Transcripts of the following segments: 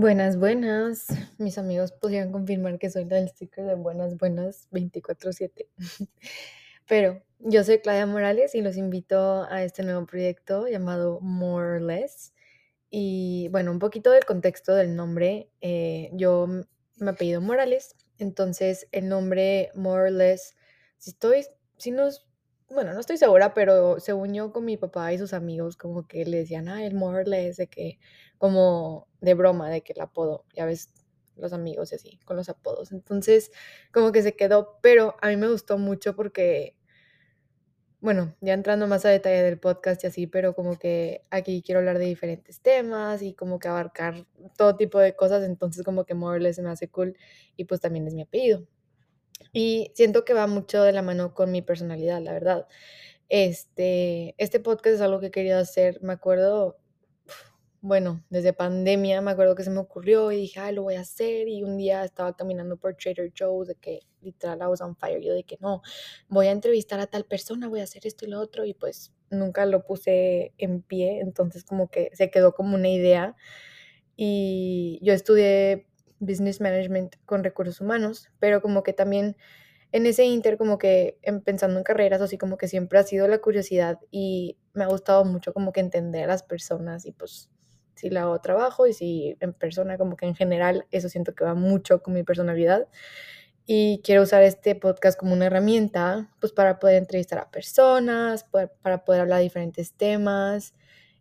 Buenas, buenas. Mis amigos podrían confirmar que soy la del sticker de buenas, buenas 24/7. Pero yo soy Claudia Morales y los invito a este nuevo proyecto llamado More or Less. Y bueno, un poquito del contexto del nombre. eh, yo me apellido Morales, entonces el nombre More or Less, si estoy, si nos, bueno, no estoy segura, pero según yo con mi papá y sus amigos, como que le decían, ah, el More or Less, de que, como de broma, de que el apodo, ya ves, los amigos y así, con los apodos. Entonces, como que se quedó, pero a mí me gustó mucho porque bueno, ya entrando más a detalle del podcast y así, pero como que aquí quiero hablar de diferentes temas y como que abarcar todo tipo de cosas, entonces como que more or less se me hace cool y pues también es mi apellido. Y siento que va mucho de la mano con mi personalidad, la verdad. Este, este podcast es algo que he querido hacer, me acuerdo, bueno, desde pandemia me acuerdo que se me ocurrió y dije, ay, lo voy a hacer. Y un día estaba caminando por Trader Joe's, de que literal I was on fire. Yo de que no, voy a entrevistar a tal persona, voy a hacer esto y lo otro. Y pues nunca lo puse en pie, entonces como que se quedó como una idea. Y yo estudié Business Management con recursos humanos, pero como que también en ese inter como que en pensando en carreras, así como que siempre ha sido la curiosidad y me ha gustado mucho como que entender a las personas y pues si la hago trabajo y si en persona como que en general eso siento que va mucho con mi personalidad. Y quiero usar este podcast como una herramienta pues para poder entrevistar a personas, para poder hablar de diferentes temas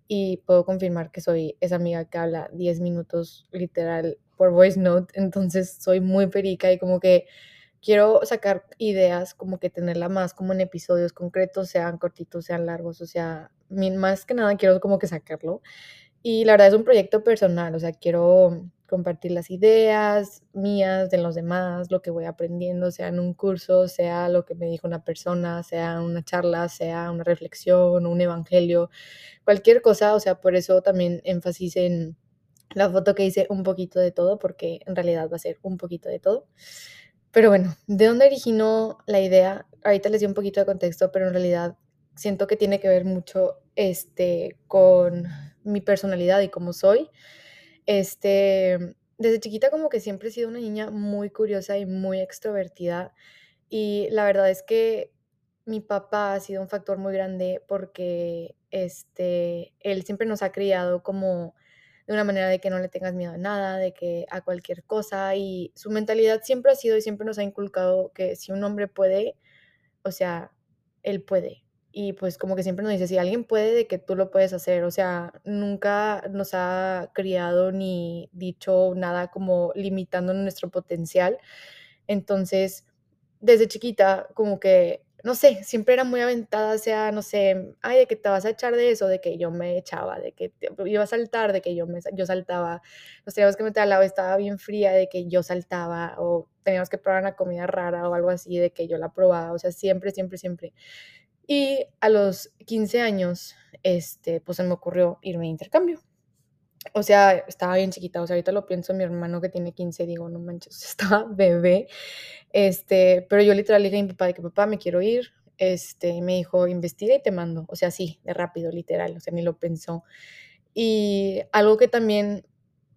y puedo confirmar que soy esa amiga que habla 10 minutos literal por voice note, entonces soy muy perica y como que quiero sacar ideas, como que tenerla más como en episodios concretos, sean cortitos, sean largos, o sea, más que nada quiero como que sacarlo. Y la verdad es un proyecto personal, o sea, quiero compartir las ideas mías, de los demás, lo que voy aprendiendo, sea en un curso, sea lo que me dijo una persona, sea una charla, sea una reflexión, un evangelio, cualquier cosa, o sea, por eso también énfasis en la foto que hice un poquito de todo, porque en realidad va a ser un poquito de todo. Pero bueno, ¿de dónde originó la idea? Ahorita les di un poquito de contexto, pero en realidad siento que tiene que ver mucho, este, con mi personalidad y cómo soy. Este, desde chiquita como que siempre he sido una niña muy curiosa y muy extrovertida, y la verdad es que mi papá ha sido un factor muy grande porque, este, él siempre nos ha criado como de una manera de que no le tengas miedo a nada, de que a cualquier cosa, y su mentalidad siempre ha sido y siempre nos ha inculcado que si un hombre puede, o sea, él puede. Y pues como que siempre nos dice, si alguien puede, de que tú lo puedes hacer. O sea, nunca nos ha criado ni dicho nada como limitando nuestro potencial. Entonces, desde chiquita, como que, no sé, siempre era muy aventada, sea, no sé, ay, de que te vas a echar de eso, de que yo me echaba, de que te- iba a saltar, de que yo, me, yo saltaba, nos teníamos que meter al agua, estaba bien fría, de que yo saltaba, o teníamos que probar una comida rara o algo así, de que yo la probaba, o sea, siempre, siempre, siempre. Y a los 15 años, este, pues se me ocurrió irme de intercambio. O sea, estaba bien chiquita, o sea, ahorita lo pienso, mi hermano que tiene 15 digo, no manches, estaba bebé, este, pero yo literal dije a mi papá de que papá me quiero ir, este, me dijo, investiga y te mando, o sea, sí, de rápido, literal, o sea, ni lo pensó. Y algo que también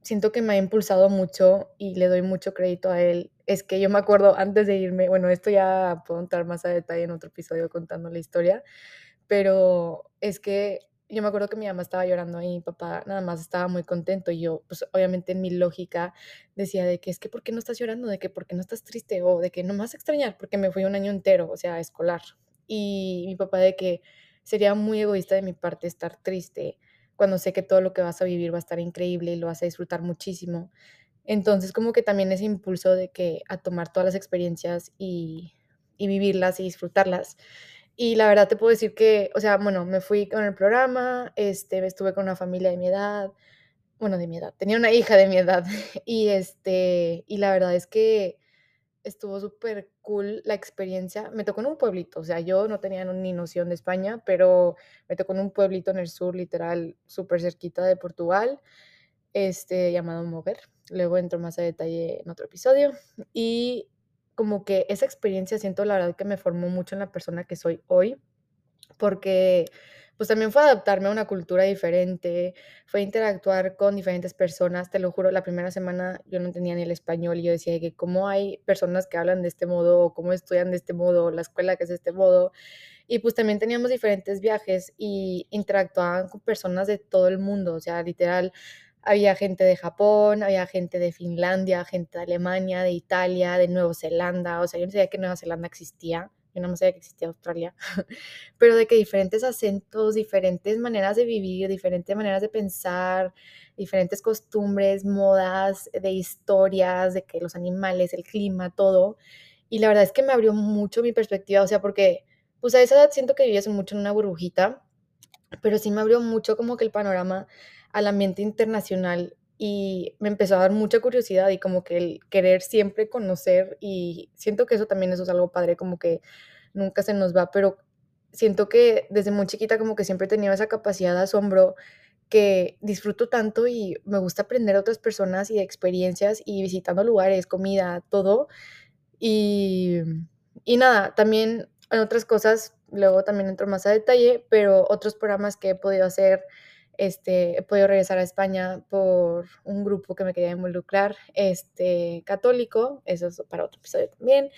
siento que me ha impulsado mucho y le doy mucho crédito a él, es que yo me acuerdo antes de irme, bueno, esto ya puedo entrar más a detalle en otro episodio contando la historia, pero es que yo me acuerdo que mi mamá estaba llorando y mi papá nada más estaba muy contento y yo, pues obviamente en mi lógica decía de que es que ¿por qué no estás llorando? De que ¿por qué no estás triste? O de que no me vas a extrañar porque me fui un año entero, o sea, escolar. Y mi papá de que sería muy egoísta de mi parte estar triste cuando sé que todo lo que vas a vivir va a estar increíble y lo vas a disfrutar muchísimo. Entonces, como que también ese impulso de que a tomar todas las experiencias y, y vivirlas y disfrutarlas. Y la verdad te puedo decir que, o sea, bueno, me fui con el programa, este, estuve con una familia de mi edad, bueno, de mi edad, tenía una hija de mi edad y este, y la verdad es que estuvo súper cool la experiencia. Me tocó en un pueblito, o sea, yo no tenía ni noción de España, pero me tocó en un pueblito en el sur, literal, súper cerquita de Portugal, este, llamado Mover. Luego entro más a detalle en otro episodio. Y como que esa experiencia siento la verdad que me formó mucho en la persona que soy hoy, porque pues también fue adaptarme a una cultura diferente, fue interactuar con diferentes personas, te lo juro, la primera semana yo no entendía ni el español y yo decía que cómo hay personas que hablan de este modo, o cómo estudian de este modo, la escuela que es de este modo. Y pues también teníamos diferentes viajes y interactuaban con personas de todo el mundo, o sea, literal, había gente de Japón, había gente de Finlandia, gente de Alemania, de Italia, de Nueva Zelanda, o sea, yo no sabía que Nueva Zelanda existía yo no me sabía que existía Australia, pero de que diferentes acentos, diferentes maneras de vivir, diferentes maneras de pensar, diferentes costumbres, modas, de historias, de que los animales, el clima, todo. Y la verdad es que me abrió mucho mi perspectiva, o sea, porque pues a esa edad siento que vivías mucho en una burbujita, pero sí me abrió mucho como que el panorama al ambiente internacional y me empezó a dar mucha curiosidad y como que el querer siempre conocer y siento que eso también eso es algo padre, como que nunca se nos va, pero siento que desde muy chiquita como que siempre tenido esa capacidad de asombro que disfruto tanto y me gusta aprender de otras personas y de experiencias y visitando lugares, comida, todo. Y, y nada, también en otras cosas, luego también entro más a detalle, pero otros programas que he podido hacer este, he podido regresar a España por un grupo que me quería involucrar, este, católico, eso es para otro episodio también.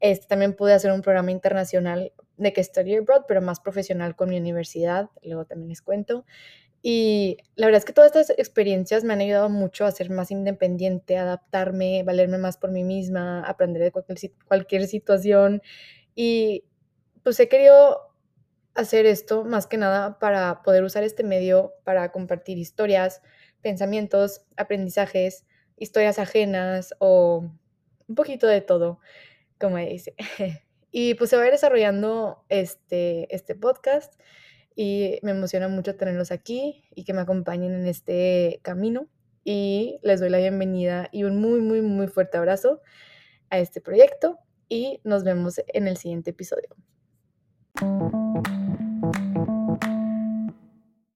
Este, también pude hacer un programa internacional de que Study Abroad, pero más profesional con mi universidad, luego también les cuento. Y la verdad es que todas estas experiencias me han ayudado mucho a ser más independiente, adaptarme, valerme más por mí misma, aprender de cualquier, cualquier situación. Y pues he querido hacer esto más que nada para poder usar este medio para compartir historias, pensamientos, aprendizajes, historias ajenas o un poquito de todo, como dice. Y pues se va a ir desarrollando este, este podcast y me emociona mucho tenerlos aquí y que me acompañen en este camino. Y les doy la bienvenida y un muy, muy, muy fuerte abrazo a este proyecto y nos vemos en el siguiente episodio. うん。